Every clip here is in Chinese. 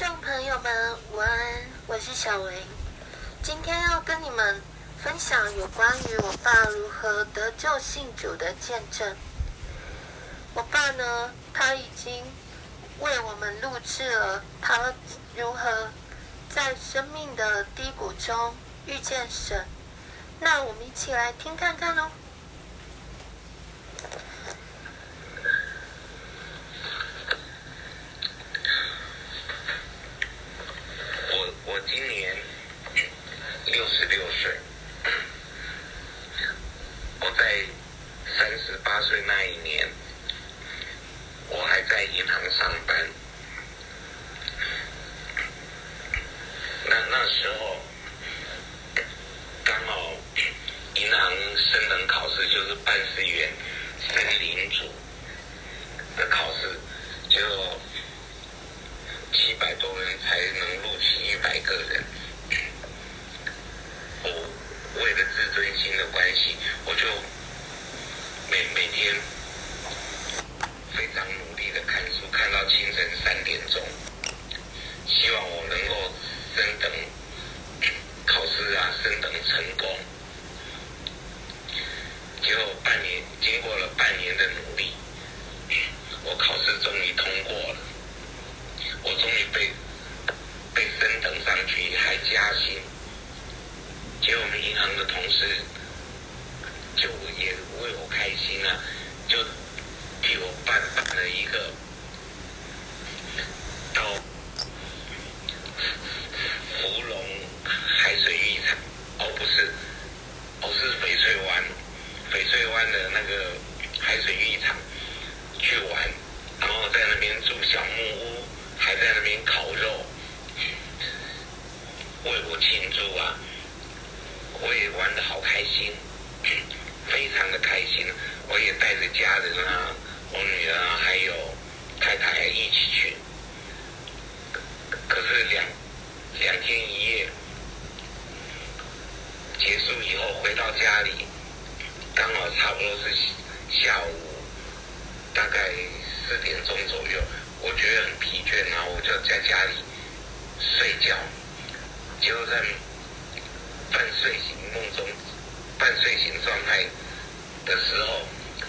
听众朋友们，晚安。我是小维，今天要跟你们分享有关于我爸如何得救信主的见证。我爸呢？他已经为我们录制了他如何在生命的低谷中遇见神。那我们一起来听看看哦。那一年，我还在银行上班。那那时候，刚好银行升等考试就是办事员升领主的考试，就七百多人才能录取一百个人。我为了自尊心的关系，我就每每天。非常努力的看书，看到清晨三点钟，希望我能够升等考试啊，升等成功。结果半年，经过了半年的努力，我考试终于通过了，我终于被被升等上去，还加薪。结果我们银行的同事就也为我开心啊，就。有办法的一个到芙蓉海水浴场哦不是哦是翡翠湾翡翠湾的那个海水浴场去玩然后在那边住小木屋还在那边烤肉。为我庆祝啊我也玩的好开心 非常的开心我也带着家人啊我女儿还有太太一起去。可是两两天一夜结束以后回到家里刚好差不多是下午大概四点钟左右我觉得很疲倦然后我就在家里睡觉。就在半睡醒梦中半睡醒状态的时候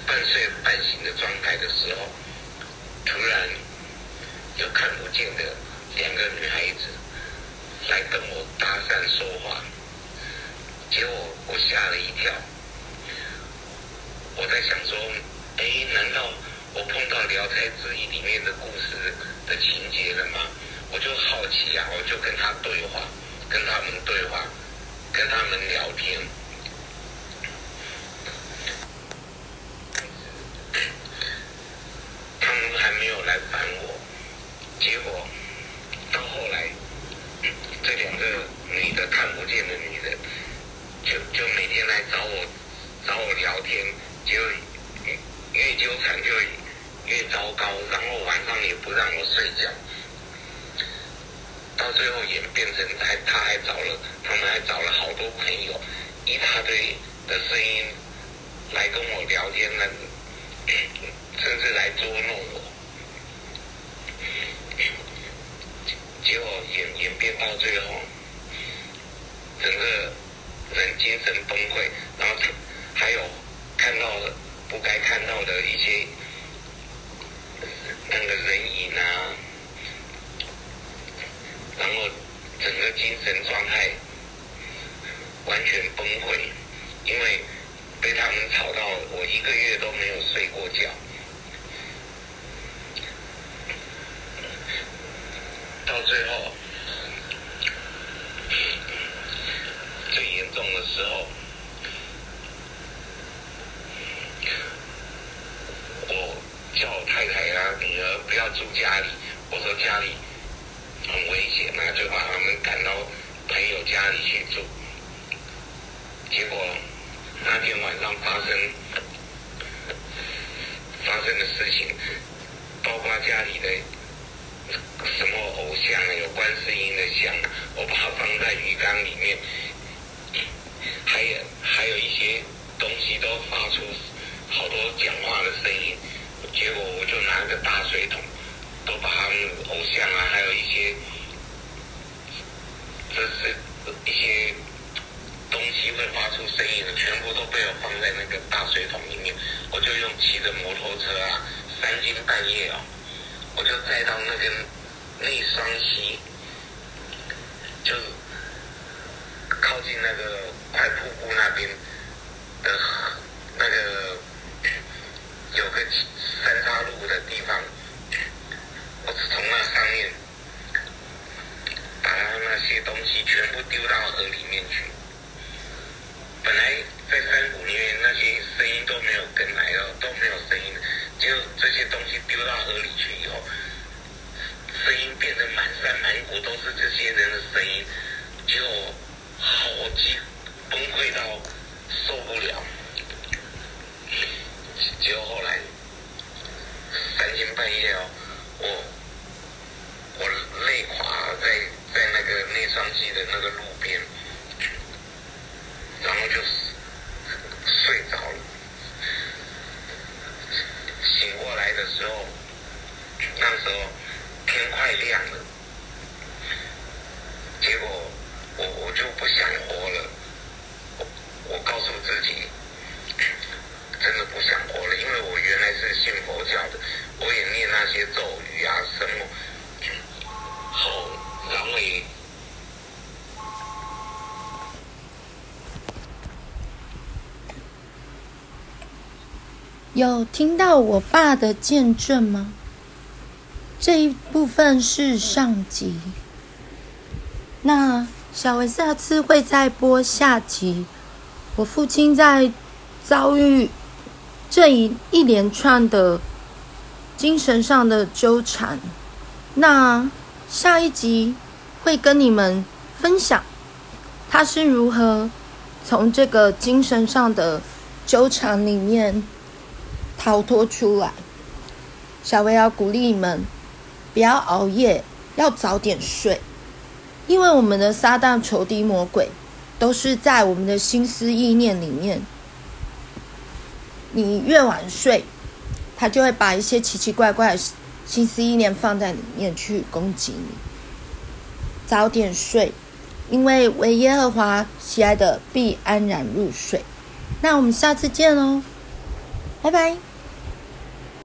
半睡半醒的状态的时候，突然有看不见的两个女孩子来跟我搭讪说话，结果我吓了一跳。我在想说，哎，难道我碰到《聊斋志异》里面的故事的情节了吗？我就好奇啊，我就跟他对话，跟他们对话，跟他们聊天。多朋友，一大堆的声音来跟我聊天呢，甚至来捉弄我。结果演演变到最后，整个人精神崩溃，然后还有看到不该看到的一些。完全崩溃因为被他们吵到我一个月都没有睡过觉。到最后最严重的时候我叫我太太啊女儿不要住家里我说家里很危险那就把他们赶到朋友家里去住。结果那天晚上发生发生的事情，包括家里的什么偶像有观世音的像，我把它放在鱼缸里面，还有还有一些东西都发出好多讲话的声音，结果我就拿个大水桶，都把他们偶像啊，还有一些这是一些。机会发出声音的，全部都被我放在那个大水桶里面。我就用骑着摩托车啊，三更半夜啊，我就带到那个内双溪，就靠近那个快瀑布那边的那个有个三岔路的地方，我是从那上面。把那些东西全部丢到河里面去。本来在山谷里面那些声音都没有跟来了，都没有声音。就这些东西丢到河里去以后，声音变得满山满谷都是这些人的声音，就好几崩溃到受不了。结果后来三更半夜哦，我我累垮在。在那个内双溪的那个路边，然后就睡着了。醒过来的时候，那时候太亮了。结果我我就不想活了。我我告诉自己，真的不想活了，因为我原来是信佛教的，我也念那些咒语啊什么。好。有听到我爸的见证吗？这一部分是上集，那小维下次会再播下集。我父亲在遭遇这一一连串的精神上的纠缠，那下一集会跟你们分享他是如何从这个精神上的纠缠里面。逃脱出来，小薇要鼓励你们，不要熬夜，要早点睡，因为我们的撒旦仇敌魔鬼都是在我们的心思意念里面。你越晚睡，他就会把一些奇奇怪怪的心思意念放在里面去攻击你。早点睡，因为为耶和华喜爱的必安然入睡。那我们下次见喽，拜拜。